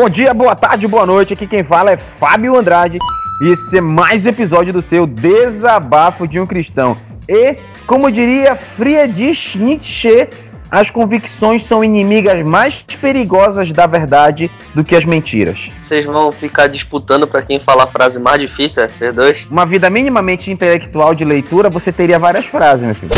Bom dia, boa tarde, boa noite. Aqui quem fala é Fábio Andrade. E esse é mais episódio do seu Desabafo de um Cristão. E, como diria Friedrich Nietzsche, as convicções são inimigas mais perigosas da verdade do que as mentiras. Vocês vão ficar disputando para quem fala a frase mais difícil, é vocês dois? Uma vida minimamente intelectual de leitura, você teria várias frases, meu filho.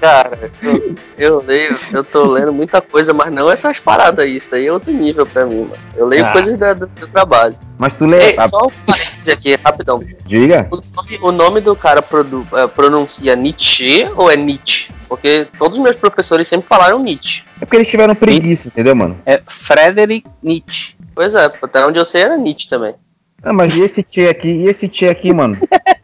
Cara, eu, eu, leio, eu tô lendo muita coisa, mas não essas paradas aí. Isso daí é outro nível pra mim, mano. Eu leio ah. coisas do, do, trabalho. Mas tu lê. Ei, só um parênteses aqui, rapidão. Diga. O nome, o nome do cara produ, é, pronuncia Nietzsche ou é Nietzsche? Porque todos os meus professores sempre falaram Nietzsche. É porque eles tiveram preguiça, entendeu, mano? É Frederick Nietzsche. Pois é, até onde eu sei era Nietzsche também. Ah, mas e esse tio aqui? E esse tio aqui, mano?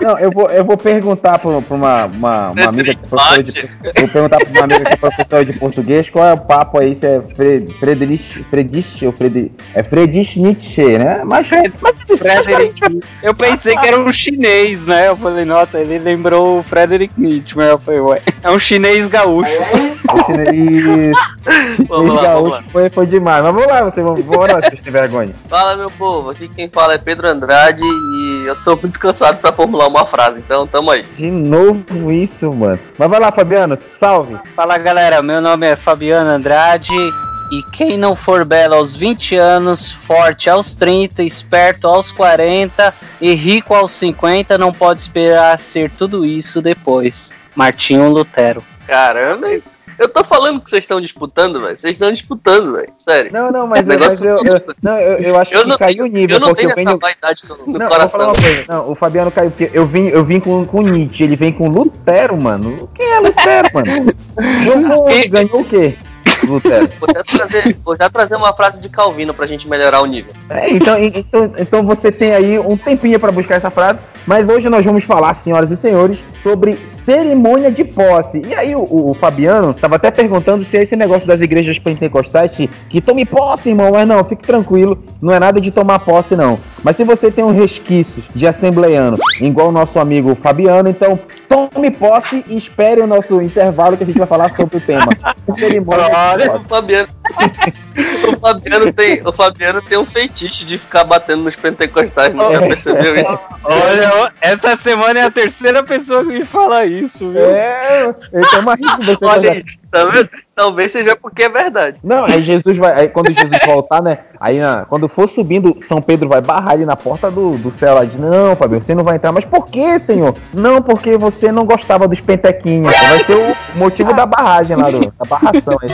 Não, eu vou, eu vou perguntar para uma, uma, uma amiga de professor de, vou perguntar para uma amiga que é professora de português qual é o papo aí, se é Fred, Friedrich, Friedrich ou Fred, é Friedrich Nietzsche, né? Mas, mas eu pensei que era um chinês, né? Eu falei, nossa, ele lembrou o Frederick Nietzsche, mas eu falei, ué, é um chinês gaúcho. O chinês, chinês lá, gaúcho foi, foi demais. Mas vamos lá, você, vamos lá, vocês têm vergonha. Fala, meu povo, aqui quem fala é Pedro Andrade e eu tô muito cansado para formular uma frase, então tamo aí. De novo isso, mano. Mas vai lá, Fabiano, salve. Fala galera, meu nome é Fabiano Andrade. E quem não for belo aos 20 anos, forte aos 30, esperto aos 40 e rico aos 50 não pode esperar ser tudo isso depois. Martinho Lutero. Caramba, eu tô falando que vocês estão disputando, velho. Vocês estão disputando, velho. Sério. Não, não, mas, eu, mas eu, eu, não, eu, eu acho eu que caiu o nível. Eu não tenho essa venho... vaidade no, no não, coração. Não, o Fabiano caiu porque eu vim, eu vim com, com Nietzsche, ele vem com Lutero, mano. Quem é Lutero, mano? Jogou, ganhou o quê? Lutero. Vou já, trazer, vou já trazer uma frase de Calvino pra gente melhorar o nível. É, então, então, então você tem aí um tempinho para buscar essa frase, mas hoje nós vamos falar, senhoras e senhores, sobre cerimônia de posse. E aí o, o, Fabiano tava até perguntando se é esse negócio das igrejas pentecostais que, que tome posse, irmão, mas não, fique tranquilo, não é nada de tomar posse não. Mas se você tem um resquício de assembleiano, igual o nosso amigo Fabiano, então tome posse e espere o nosso intervalo que a gente vai falar sobre o tema. cerimônia Olha, o Fabiano. o, Fabiano tem, o Fabiano tem um feitiço de ficar batendo nos pentecostais, não já percebeu isso? Olha, essa semana é a terceira pessoa que me fala isso, viu? É, tem uma você. Olha aí, tá vendo? Talvez seja porque é verdade. Não, aí Jesus vai. Aí quando Jesus voltar, né? Aí quando for subindo, São Pedro vai barrar ali na porta do, do céu lá. Diz: Não, Fabio, você não vai entrar. Mas por que, Senhor? Não, porque você não gostava dos pentequinhos. Vai ser o motivo da barragem lá, do, da barração aí.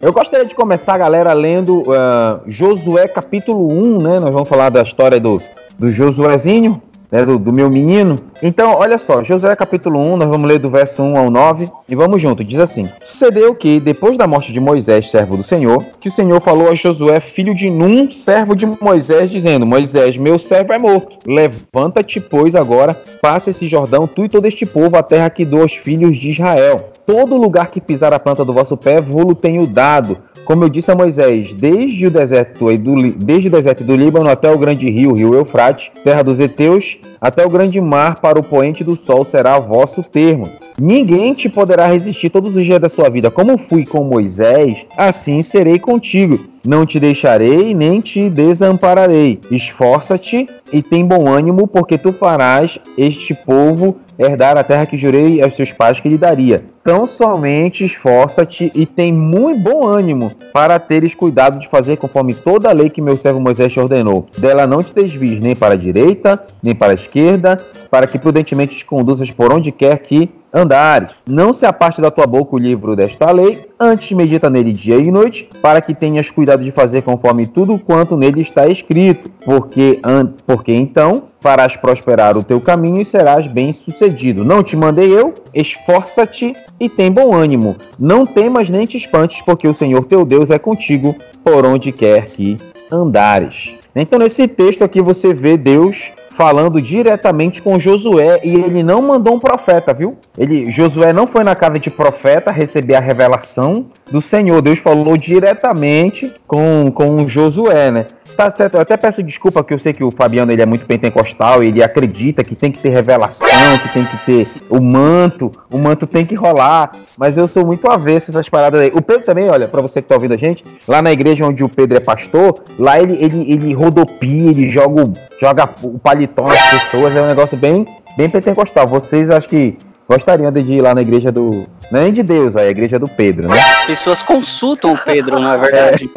Eu gostaria de começar, galera, lendo uh, Josué capítulo 1, né? Nós vamos falar da história do, do Josuézinho né, do, do, meu menino. Então, olha só, Josué capítulo 1, nós vamos ler do verso 1 ao 9 e vamos junto. Diz assim: Sucedeu que, depois da morte de Moisés, servo do Senhor, que o Senhor falou a Josué, filho de Num, servo de Moisés, dizendo: Moisés, meu servo é morto. Levanta-te, pois, agora, passa esse Jordão, tu e todo este povo, a terra que dou aos filhos de Israel. Todo lugar que pisar a planta do vosso pé, vou-lo tenho dado como eu disse a Moisés, desde o deserto do, desde o deserto do Líbano até o grande rio, rio Eufrates, terra dos heteus, até o grande mar para o poente do sol será vosso termo. Ninguém te poderá resistir todos os dias da sua vida. Como fui com Moisés, assim serei contigo. Não te deixarei nem te desampararei. Esforça-te e tem bom ânimo, porque tu farás este povo herdar a terra que jurei aos seus pais que lhe daria. Tão somente esforça-te e tem muito bom ânimo para teres cuidado de fazer conforme toda a lei que meu servo Moisés te ordenou. Dela não te desvies nem para a direita, nem para a esquerda, para que prudentemente te conduzas por onde quer que andares. Não se aparte da tua boca o livro desta lei, antes medita nele dia e noite, para que tenhas cuidado de fazer conforme tudo quanto nele está escrito, porque, porque então farás prosperar o teu caminho e serás bem-sucedido. Não te mandei eu? Esforça-te e tem bom ânimo. Não temas nem te espantes, porque o Senhor teu Deus é contigo por onde quer que andares. Então, nesse texto aqui você vê Deus falando diretamente com Josué e ele não mandou um profeta, viu? Ele, Josué não foi na casa de profeta receber a revelação do Senhor. Deus falou diretamente com, com Josué, né? Tá certo. Eu até peço desculpa que eu sei que o Fabiano ele é muito pentecostal, ele acredita que tem que ter revelação, que tem que ter o manto, o manto tem que rolar, mas eu sou muito avesso essas paradas aí. O Pedro também, olha, para você que tá ouvindo a gente, lá na igreja onde o Pedro é pastor, lá ele ele, ele rodopia, ele joga, joga o paletó nas pessoas, é um negócio bem bem pentecostal. Vocês acho que gostariam de ir lá na igreja do. Não é nem de Deus, é a igreja do Pedro, né? As pessoas consultam o Pedro, na verdade.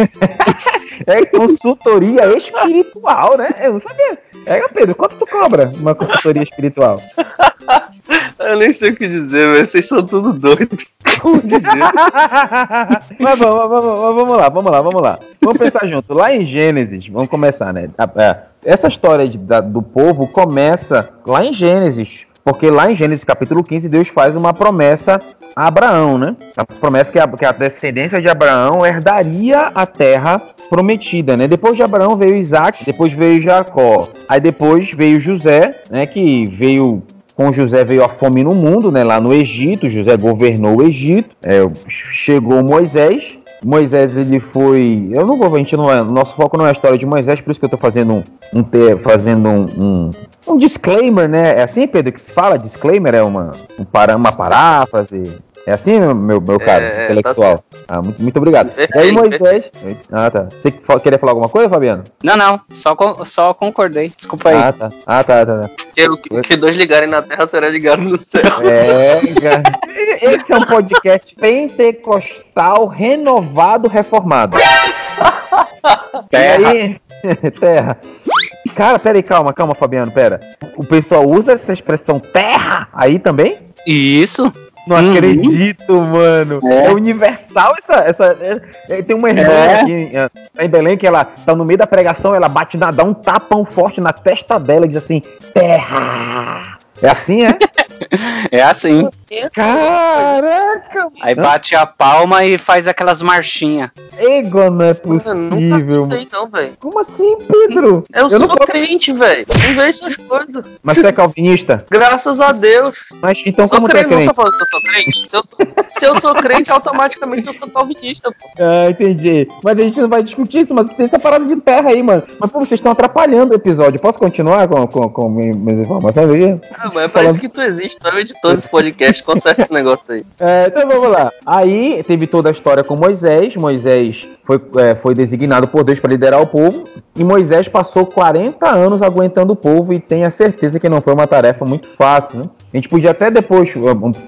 É, é consultoria espiritual, né? Eu não sabia. É, Pedro, quanto tu cobra uma consultoria espiritual? Eu nem sei o que dizer, velho. Vocês são tudo doidos. Mas vamos, vamos, vamos lá, vamos lá, vamos lá. Vamos pensar junto. Lá em Gênesis, vamos começar, né? Essa história de, da, do povo começa lá em Gênesis. Porque lá em Gênesis capítulo 15, Deus faz uma promessa a Abraão, né? A promessa que a, que a descendência de Abraão herdaria a terra prometida, né? Depois de Abraão veio Isaac, depois veio Jacó. Aí depois veio José, né? Que veio com José veio a fome no mundo, né? Lá no Egito, José governou o Egito. É, chegou Moisés, Moisés ele foi. Eu não vou, a gente não é. Nosso foco não é a história de Moisés, por isso que eu estou fazendo um, um fazendo um, um, um, disclaimer, né? É assim, Pedro, que se fala? Disclaimer é uma, um para, uma paráfrase. É assim, meu, meu, meu caro, é, intelectual? Tá ah, muito, muito obrigado. e aí, Moisés. Ah, tá. Você queria falar alguma coisa, Fabiano? Não, não. Só, só concordei. Desculpa aí. Ah, tá. Ah, tá, tá. tá. Que, que dois ligarem na terra será ligado no céu. É, esse é um podcast pentecostal renovado, reformado. Terra. Aí, terra. Cara, pera aí, calma, calma, Fabiano, pera. O pessoal usa essa expressão terra aí também? Isso. Não uhum. acredito, mano. É. é, universal essa. essa é, é, tem uma irmã é. aqui em, em, Belém que ela tá no meio da pregação, ela bate, na, dá um tapão forte na testa dela e diz assim: Terra! É assim, é? é assim. Caraca! Aí bate a palma e faz aquelas marchinhas. Ego, não é possível. Não sei não, velho. Como assim, Pedro? Eu, eu sou posso... crente, velho. Não vejo essas coisas. Mas você é calvinista? Graças a Deus. Mas então sou como crente, você é crente? Não tô falando que eu sou crente. Se eu sou, se eu sou crente, automaticamente eu sou calvinista, pô. Ah, entendi. Mas a gente não vai discutir isso, mas tem essa parada de terra aí, mano. Mas, pô, vocês estão atrapalhando o episódio. Posso continuar com, com, com minhas informações aí? Não, mas é pra isso que tu existe. Tu é o editor desse podcast. Conserta esse negócio aí. É, então vamos lá. Aí teve toda a história com Moisés. Moisés foi, é, foi designado por Deus para liderar o povo. E Moisés passou 40 anos aguentando o povo e tenha certeza que não foi uma tarefa muito fácil, né? A gente podia até depois,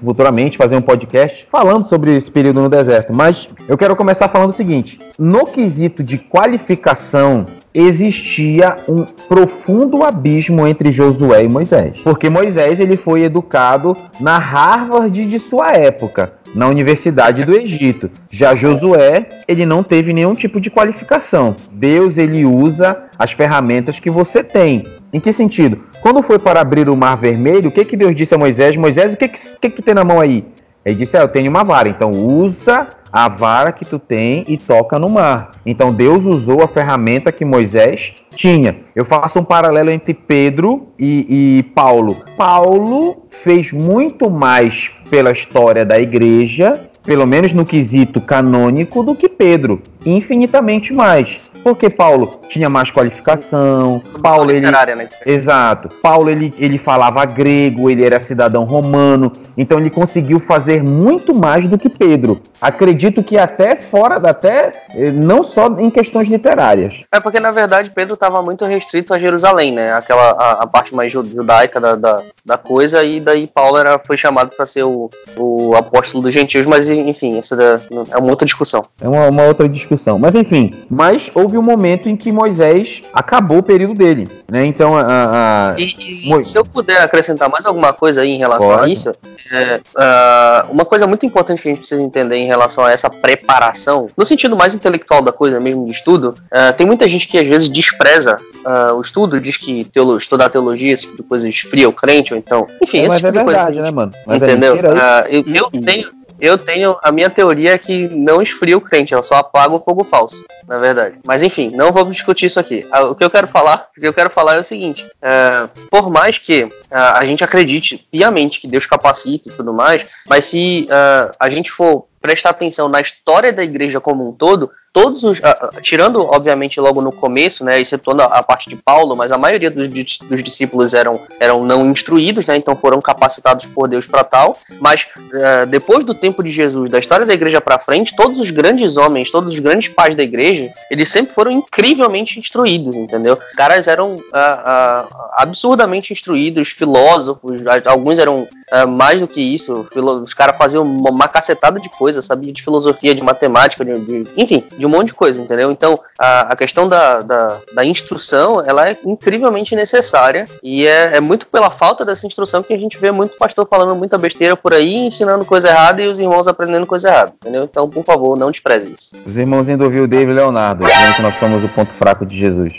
futuramente, fazer um podcast falando sobre esse período no deserto, mas eu quero começar falando o seguinte: no quesito de qualificação, existia um profundo abismo entre Josué e Moisés, porque Moisés ele foi educado na Harvard de sua época na Universidade do Egito. Já Josué, ele não teve nenhum tipo de qualificação. Deus ele usa as ferramentas que você tem. Em que sentido? Quando foi para abrir o Mar Vermelho, o que, que Deus disse a Moisés? Moisés, o que, que, que, que tu tem na mão aí? Ele disse: ah, Eu tenho uma vara. Então usa a vara que tu tem e toca no mar. Então Deus usou a ferramenta que Moisés tinha. Eu faço um paralelo entre Pedro e, e Paulo. Paulo fez muito mais pela história da igreja, pelo menos no quesito canônico, do que Pedro. Infinitamente mais. Porque Paulo tinha mais qualificação. Paulo ele, né? exato. Paulo ele, ele falava grego, ele era cidadão romano, então ele conseguiu fazer muito mais do que Pedro. Acredito que até fora, até eh, não só em questões literárias. É porque na verdade Pedro estava muito restrito a Jerusalém, né? Aquela a, a parte mais judaica da, da, da, coisa e daí Paulo era, foi chamado para ser o, o apóstolo dos gentios, mas enfim, essa da, é uma outra discussão. É uma, uma outra discussão. Mas enfim, mas houve houve um momento em que Moisés acabou o período dele, né? Então, a, a... E, e, se eu puder acrescentar mais alguma coisa aí em relação Pode. a isso, é, uh, uma coisa muito importante que a gente precisa entender em relação a essa preparação, no sentido mais intelectual da coisa mesmo de estudo, uh, tem muita gente que às vezes despreza uh, o estudo, diz que teolo, estudar teologia, esse tipo de coisa esfria o crente, ou então, enfim, é, esse tipo é verdade, coisa, né, mano? Mas é entendeu? É eu, eu tenho eu tenho a minha teoria é que não esfria o crente, ela só apaga o fogo falso, na verdade. Mas enfim, não vamos discutir isso aqui. Ah, o que eu quero falar, o que eu quero falar é o seguinte: é, por mais que uh, a gente acredite piamente que Deus capacita e tudo mais, mas se uh, a gente for prestar atenção na história da igreja como um todo, todos os. Uh, tirando, obviamente, logo no começo, né? Excetuando a, a parte de Paulo, mas a maioria dos, dos discípulos eram, eram não instruídos, né? Então foram capacitados por Deus para tal. Mas uh, depois do tempo de Jesus, da história da igreja para frente, todos os grandes homens, todos os grandes pais da igreja, eles sempre foram incrivelmente instruídos, entendeu? Caras eram uh, absurdamente instruídos, filósofos, alguns eram mais do que isso, os caras faziam uma cacetada de coisas, sabia? De filosofia, de matemática, de, de, enfim, de um monte de coisa, entendeu? Então, a, a questão da, da, da, instrução, ela é incrivelmente necessária e é, é, muito pela falta dessa instrução que a gente vê muito pastor falando muita besteira por aí, ensinando coisa errada e os irmãos aprendendo coisa errada, entendeu? Então, por favor, não despreze isso. Os irmãos ainda ouviu o David Leonardo, dizendo que nós somos o ponto fraco de Jesus.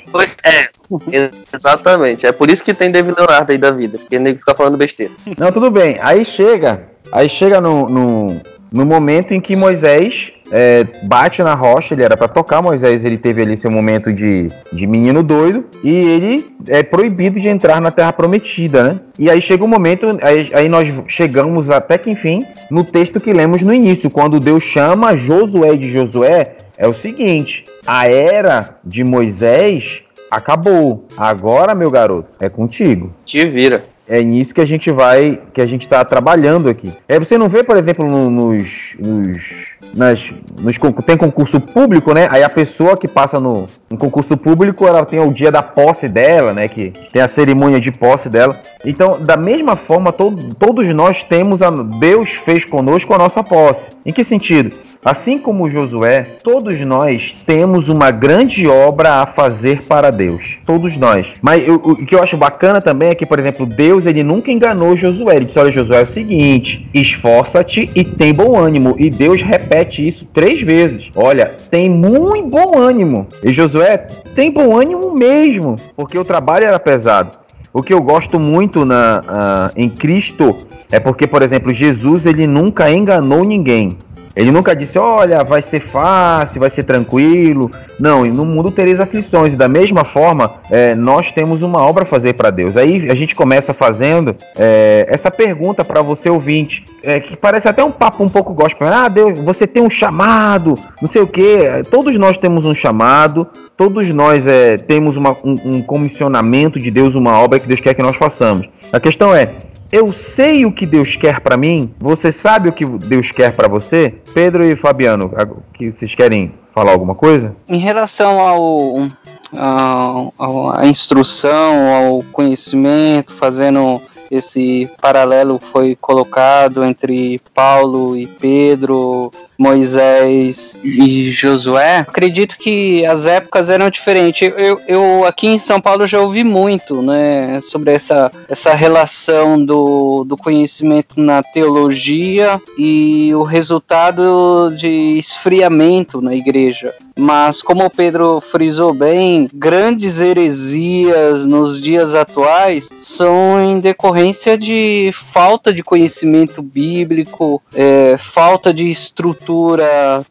É, exatamente. É por isso que tem David Leonardo aí da vida, porque ele fica falando besteira. Não, tudo bem. Aí chega, aí chega no, no, no momento em que Moisés é, bate na rocha, ele era para tocar, Moisés ele teve ali seu momento de, de menino doido e ele é proibido de entrar na terra prometida, né? E aí chega um momento, aí, aí nós chegamos até que enfim no texto que lemos no início, quando Deus chama Josué de Josué, é o seguinte: a era de Moisés acabou. Agora, meu garoto, é contigo. Te vira. É nisso que a gente vai, que a gente está trabalhando aqui. É, você não vê, por exemplo, no, nos, nos, nas, nos, tem concurso público, né? Aí a pessoa que passa no, no concurso público, ela tem o dia da posse dela, né? Que tem a cerimônia de posse dela. Então, da mesma forma, todo, todos nós temos a Deus fez conosco a nossa posse. Em que sentido? Assim como Josué, todos nós temos uma grande obra a fazer para Deus. Todos nós. Mas eu, o que eu acho bacana também é que, por exemplo, Deus ele nunca enganou Josué. Ele disse: Olha, Josué, é o seguinte: esforça-te e tem bom ânimo. E Deus repete isso três vezes. Olha, tem muito bom ânimo. E Josué tem bom ânimo mesmo, porque o trabalho era pesado. O que eu gosto muito na, uh, em Cristo é porque, por exemplo, Jesus ele nunca enganou ninguém. Ele nunca disse, olha, vai ser fácil, vai ser tranquilo. Não, no mundo tereis aflições. E da mesma forma, é, nós temos uma obra a fazer para Deus. Aí a gente começa fazendo é, essa pergunta para você ouvinte, é, que parece até um papo um pouco gospel. Ah, Deus, você tem um chamado, não sei o quê. Todos nós temos um chamado, todos nós é, temos uma, um, um comissionamento de Deus, uma obra que Deus quer que nós façamos. A questão é, eu sei o que Deus quer para mim, você sabe o que Deus quer para você? Pedro e Fabiano, que vocês querem falar alguma coisa? Em relação ao, ao, à instrução, ao conhecimento, fazendo esse paralelo foi colocado entre Paulo e Pedro, Moisés e Josué, acredito que as épocas eram diferentes. Eu, eu aqui em São Paulo já ouvi muito, né, sobre essa, essa relação do, do conhecimento na teologia e o resultado de esfriamento na igreja. Mas, como o Pedro frisou bem, grandes heresias nos dias atuais são em decorrência de falta de conhecimento bíblico, é, falta de estrutura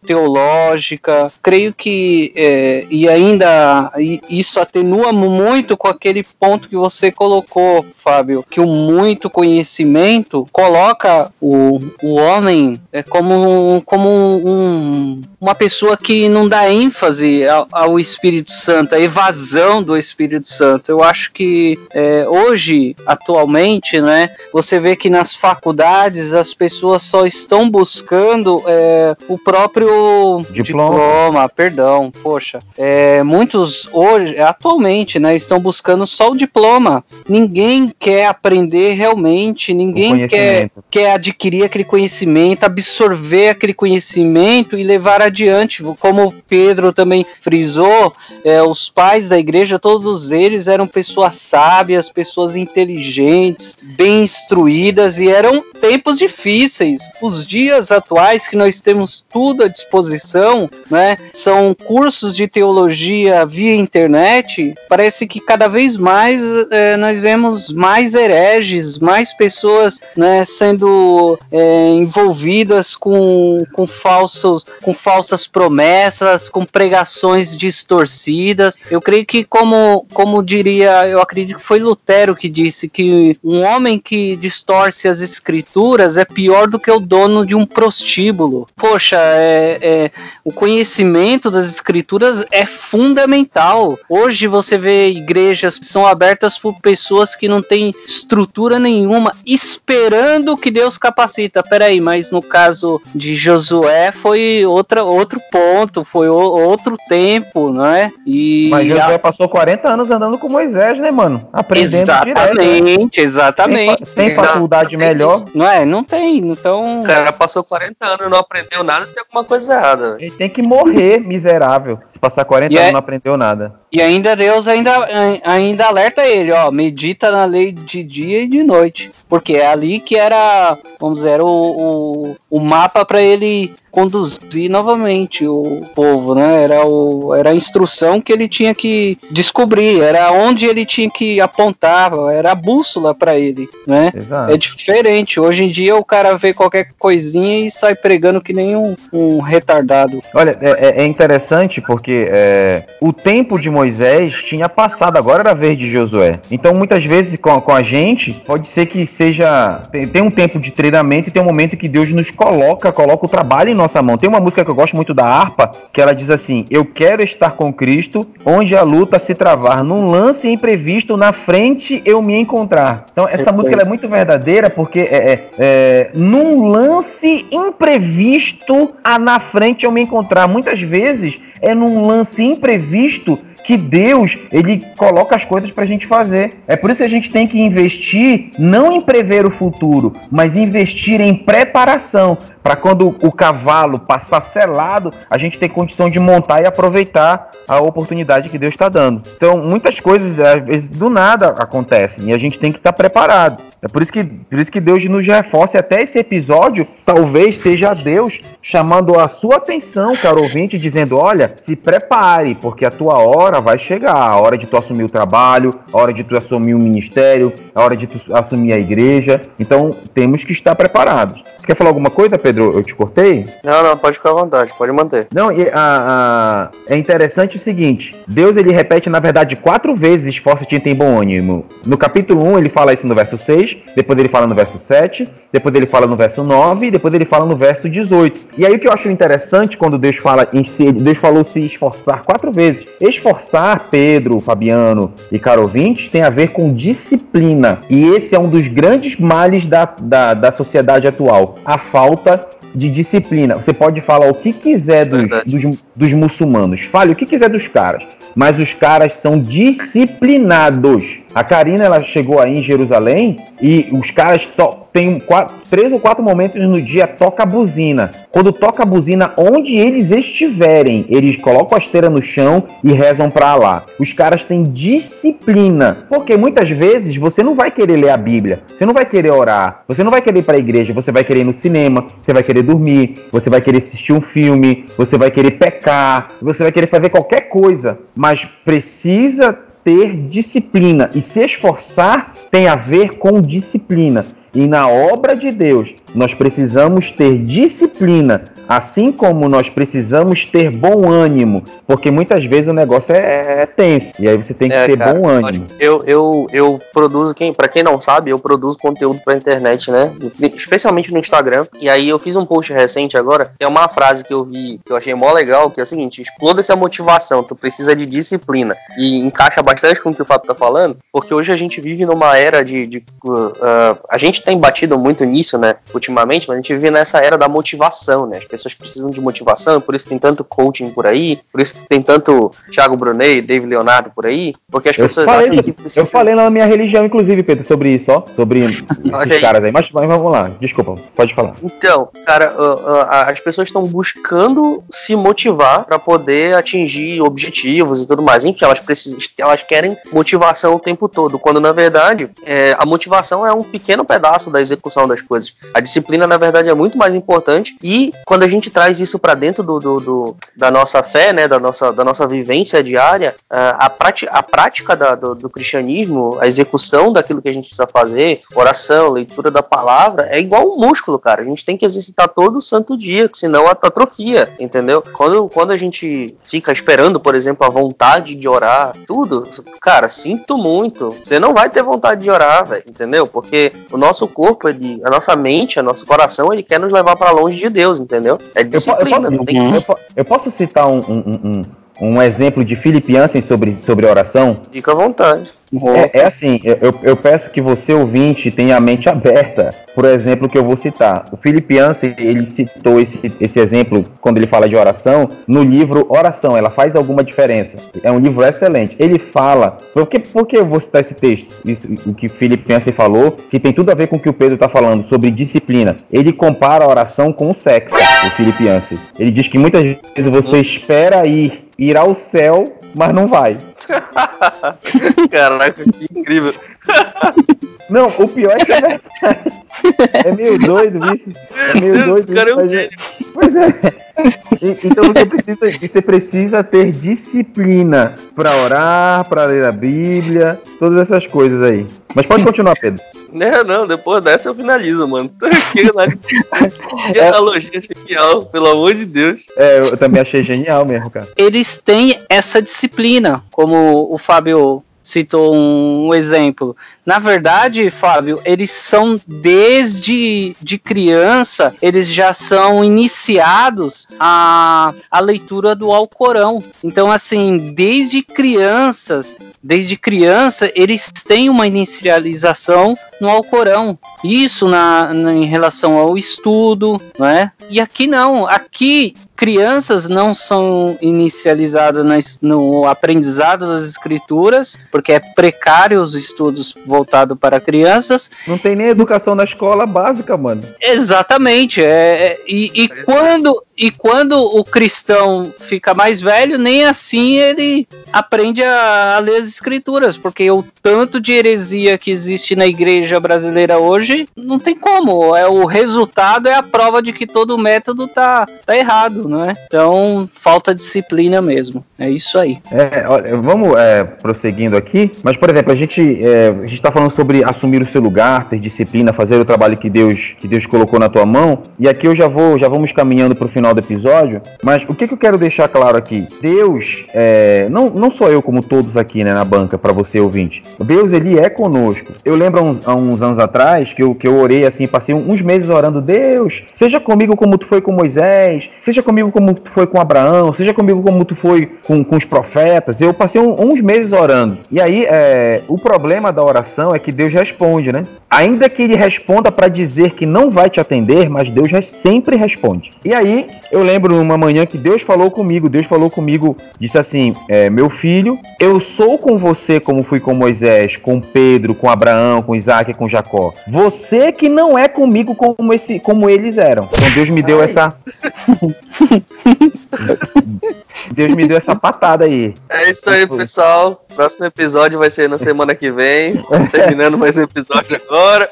teológica. Creio que, é, e ainda isso atenua muito com aquele ponto que você colocou, Fábio, que o muito conhecimento coloca o, o homem é, como, como um, uma pessoa que não dá ênfase ao, ao, Espírito Santo, a evasão do Espírito Santo. Eu acho que é, hoje, atualmente, né, você vê que nas faculdades as pessoas só estão buscando é, o próprio diploma. diploma. perdão, poxa. É, muitos hoje, atualmente, né, estão buscando só o diploma. Ninguém quer aprender realmente, ninguém quer, quer adquirir aquele conhecimento, absorver aquele conhecimento e levar adiante. Como Pedro também frisou, é, os pais da igreja, todos eles eram pessoas sábias, pessoas inteligentes, bem instruídas e eram tempos difíceis. Os dias atuais que nós temos temos tudo à disposição, né? São cursos de teologia via internet. Parece que cada vez mais é, nós vemos mais hereges, mais pessoas né, sendo é, envolvidas com, com, falsos, com falsas promessas, com pregações distorcidas. Eu creio que, como, como diria, eu acredito que foi Lutero que disse que um homem que distorce as escrituras é pior do que o dono de um prostíbulo poxa, é, é, o conhecimento das escrituras é fundamental. Hoje você vê igrejas que são abertas por pessoas que não têm estrutura nenhuma, esperando que Deus capacita. Peraí, mas no caso de Josué foi outra, outro ponto, foi o, outro tempo, não é? E mas Josué a... passou 40 anos andando com Moisés, né, mano? Aprendendo exatamente, direto. Né? Exatamente, Tem, tem faculdade melhor? Não é, não tem. Então. O cara passou 40 anos e não aprendeu nada, tem alguma coisa errada. Ele tem que morrer, miserável. Se passar 40 e anos é... não aprendeu nada. E ainda Deus ainda, ainda alerta ele, ó, medita na lei de dia e de noite. Porque é ali que era, vamos dizer, o, o, o mapa para ele conduzir novamente o povo, né? Era, o, era a instrução que ele tinha que descobrir, era onde ele tinha que apontar, era a bússola para ele, né? Exato. É diferente. Hoje em dia o cara vê qualquer coisinha e sai pregando que nem um, um retardado. Olha, é, é interessante porque é, o tempo de Moisés tinha passado, agora era a vez de Josué. Então muitas vezes com, com a gente, pode ser que seja. Tem, tem um tempo de treinamento e tem um momento que Deus nos coloca, coloca o trabalho em nossa mão. Tem uma música que eu gosto muito da harpa, que ela diz assim: Eu quero estar com Cristo, onde a luta se travar, num lance imprevisto, na frente eu me encontrar. Então, essa música é muito verdadeira porque é, é, é, num lance imprevisto, a na frente eu me encontrar. Muitas vezes é num lance imprevisto que Deus ele coloca as coisas para a gente fazer. É por isso que a gente tem que investir não em prever o futuro, mas investir em preparação para quando o cavalo passar selado, a gente ter condição de montar e aproveitar a oportunidade que Deus está dando. Então, muitas coisas, às vezes, do nada acontecem e a gente tem que estar tá preparado. É por isso, que, por isso que Deus nos reforça. Até esse episódio, talvez seja Deus chamando a sua atenção, caro ouvinte, dizendo: olha, se prepare, porque a tua hora vai chegar. A hora de tu assumir o trabalho, a hora de tu assumir o ministério, a hora de tu assumir a igreja. Então, temos que estar preparados. Você quer falar alguma coisa, Pedro? Pedro, eu te cortei? Não, não, pode ficar à vontade, pode manter. Não, e a, a, é interessante o seguinte: Deus ele repete, na verdade, quatro vezes esforça-te em ter bom ânimo. No capítulo 1, ele fala isso no verso 6, depois ele fala no verso 7, depois ele fala no verso 9, depois ele fala no verso 18. E aí o que eu acho interessante quando Deus fala em si, Deus falou se esforçar quatro vezes. Esforçar, Pedro, Fabiano e caro ouvintes, tem a ver com disciplina. E esse é um dos grandes males da, da, da sociedade atual. A falta de disciplina. Você pode falar o que quiser dos, dos, dos, muçulmanos, fale o que quiser dos caras, mas os caras são disciplinados. A Karina ela chegou aí em Jerusalém e os caras quatro, três ou quatro momentos no dia toca a buzina. Quando toca a buzina, onde eles estiverem, eles colocam a esteira no chão e rezam para lá. Os caras têm disciplina, porque muitas vezes você não vai querer ler a Bíblia, você não vai querer orar, você não vai querer ir para a igreja, você vai querer ir no cinema, você vai querer dormir, você vai querer assistir um filme, você vai querer pecar, você vai querer fazer qualquer coisa, mas precisa ter disciplina e se esforçar tem a ver com disciplina. E na obra de Deus, nós precisamos ter disciplina, assim como nós precisamos ter bom ânimo, porque muitas vezes o negócio é, é tenso, e aí você tem que é, ter cara, bom ânimo. Eu, eu, eu produzo, quem, para quem não sabe, eu produzo conteúdo pra internet, né? Especialmente no Instagram. E aí eu fiz um post recente agora, que é uma frase que eu vi, que eu achei mó legal, que é o seguinte: exploda essa motivação, tu precisa de disciplina. E encaixa bastante com o que o Fábio tá falando, porque hoje a gente vive numa era de. de uh, uh, a gente tem batido muito nisso, né, ultimamente, mas a gente vive nessa era da motivação, né? As pessoas precisam de motivação, por isso tem tanto coaching por aí, por isso tem tanto Thiago Brunet, David Leonardo por aí, porque as eu pessoas falei, acham que precisam... Eu falei na minha religião, inclusive, Pedro, sobre isso, ó, sobre esses caras aí, mas, mas, vamos lá, desculpa, pode falar. Então, cara, uh, uh, as pessoas estão buscando se motivar para poder atingir objetivos e tudo mais, enfim, elas precisam, elas querem motivação o tempo todo, quando na verdade é, a motivação é um pequeno pedaço da execução das coisas. A disciplina, na verdade, é muito mais importante e quando a gente traz isso para dentro do, do, do, da nossa fé, né, da nossa, da nossa vivência diária, a, prática, a prática da, do, do cristianismo, a execução daquilo que a gente precisa fazer, oração, leitura da palavra, é igual um músculo, cara. A gente tem que exercitar todo santo dia, senão atrofia, entendeu? Quando, quando a gente fica esperando, por exemplo, a vontade de orar, tudo, cara, sinto muito. Você não vai ter vontade de orar, velho, entendeu? Porque o nosso corpo, ele, a nossa mente, o nosso coração, ele quer nos levar para longe de Deus, entendeu? É disciplina, eu, eu, tem que... eu, eu posso citar um, um, um, um exemplo de Filipe Ansem sobre, sobre oração? Fica à vontade. É, é, assim, eu, eu, peço que você, ouvinte, tenha a mente aberta. Por exemplo, que eu vou citar. O Felipe Ansem, ele citou esse, esse exemplo quando ele fala de oração no livro Oração. Ela faz alguma diferença. É um livro excelente. Ele fala. Por que, por que eu vou citar esse texto? Isso, o que Felipe Ansem falou, que tem tudo a ver com o que o Pedro está falando sobre disciplina. Ele compara a oração com o sexo, o Felipe Ansem. Ele diz que muitas vezes você espera ir, ir ao céu mas não vai. Caraca, que incrível. Não, o pior é que é verdade. É meio doido isso. É meio Deus, doido. Cara, isso, é... Pois é. então você precisa, você precisa ter disciplina para orar, para ler a Bíblia, todas essas coisas aí. Mas pode continuar, Pedro. Não, não, depois dessa eu finalizo, mano. que analogia genial, pelo amor de Deus. É, eu também achei genial mesmo, cara. Eles têm essa disciplina, como o Fábio citou um, exemplo. Na verdade, Fábio, eles são desde de criança, eles já são iniciados a, a leitura do Alcorão. Então, assim, desde crianças, desde criança, eles têm uma inicialização no Alcorão. Isso na, na em relação ao estudo, né? E aqui não, aqui crianças não são inicializadas no aprendizado das escrituras, porque é precário os estudos voltados para crianças. Não tem nem educação na escola básica, mano. Exatamente. É, é e, e quando e quando o cristão fica mais velho, nem assim ele aprende a, a, ler as escrituras, porque o tanto de heresia que existe na igreja brasileira hoje, não tem como. É o resultado é a prova de que todo método tá, tá errado, é? Então falta disciplina mesmo. É isso aí. É, olha, vamos é, prosseguindo aqui, mas por exemplo a gente é, está falando sobre assumir o seu lugar, ter disciplina, fazer o trabalho que Deus que Deus colocou na tua mão. E aqui eu já vou já vamos caminhando para o final final do episódio, mas o que, que eu quero deixar claro aqui? Deus, é, não, não sou eu como todos aqui né, na banca, para você ouvinte. Deus, ele é conosco. Eu lembro há uns, há uns, anos atrás que eu, que eu orei assim, passei uns meses orando, Deus, seja comigo como tu foi com Moisés, seja comigo como tu foi com Abraão, seja comigo como tu foi com, com os profetas. Eu passei um, uns meses orando. E aí, é, o problema da oração é que Deus responde, né? Ainda que ele responda para dizer que não vai te atender, mas Deus sempre responde. E aí, eu lembro uma manhã que Deus falou comigo, Deus falou comigo, disse assim: é, Meu filho, eu sou com você como fui com Moisés, com Pedro, com Abraão, com Isaac e com Jacó. Você que não é comigo como, esse, como eles eram. Então Deus me deu Ai. essa. Deus me deu essa patada aí. É isso aí, pessoal. Próximo episódio vai ser na semana que vem. Terminando mais um episódio agora.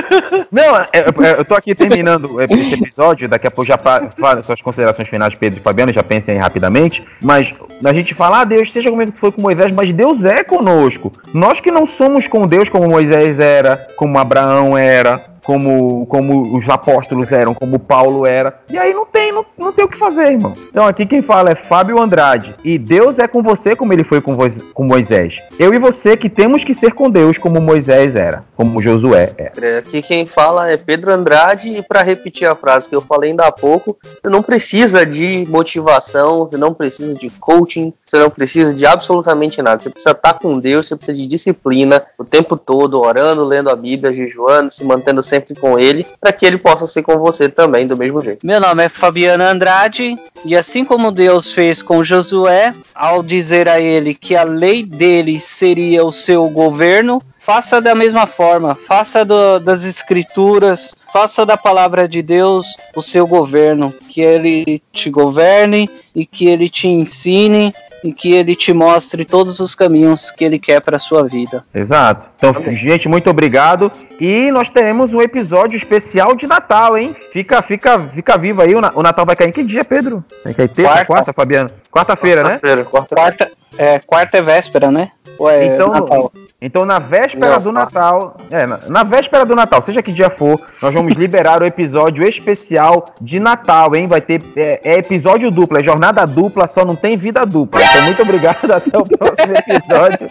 Não, eu, é, é, eu tô aqui terminando esse episódio. Daqui a pouco já falo suas considerações finais, Pedro e Fabiano, já pensem aí rapidamente. Mas a gente fala, ah, Deus, seja como foi com Moisés, mas Deus é conosco. Nós que não somos com Deus como Moisés era, como Abraão era, como, como os apóstolos eram, como Paulo era. E aí não tem, não, não tem o que fazer, irmão. Então aqui quem fala é Fábio Andrade. E Deus é com você como ele foi com, com Moisés. Eu e você que temos que ser com Deus como Moisés era, como Josué era. É, aqui quem fala é Pedro Andrade. E para repetir a frase que eu falei ainda há pouco, você não precisa de motivação, você não precisa de coaching, você não precisa de absolutamente nada. Você precisa estar com Deus, você precisa de disciplina o tempo todo, orando, lendo a Bíblia, jejuando, se mantendo sempre sempre com ele, para que ele possa ser com você também do mesmo jeito. Meu nome é Fabiana Andrade, e assim como Deus fez com Josué, ao dizer a ele que a lei dele seria o seu governo, faça da mesma forma, faça do, das escrituras, faça da palavra de Deus o seu governo, que ele te governe e que ele te ensine e que ele te mostre todos os caminhos que ele quer para sua vida. Exato. Então, gente, muito obrigado. E nós teremos um episódio especial de Natal, hein? Fica, fica, fica vivo aí. O Natal vai cair em que dia, Pedro? Vai cair terça, quarta, quarta Fabiano? Quarta-feira, quarta né? Quarta, quarta, é, quarta é véspera, né? É então, Natal? Então, na véspera Não, do Natal, é, na, na, véspera do Natal, seja que dia for, nós vamos liberar o episódio especial de Natal, hein? Vai ter é, é, episódio duplo, é jornada dupla, só não tem vida dupla. Então, muito obrigado, até o próximo episódio.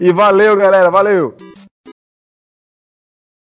e valeu, galera, valeu!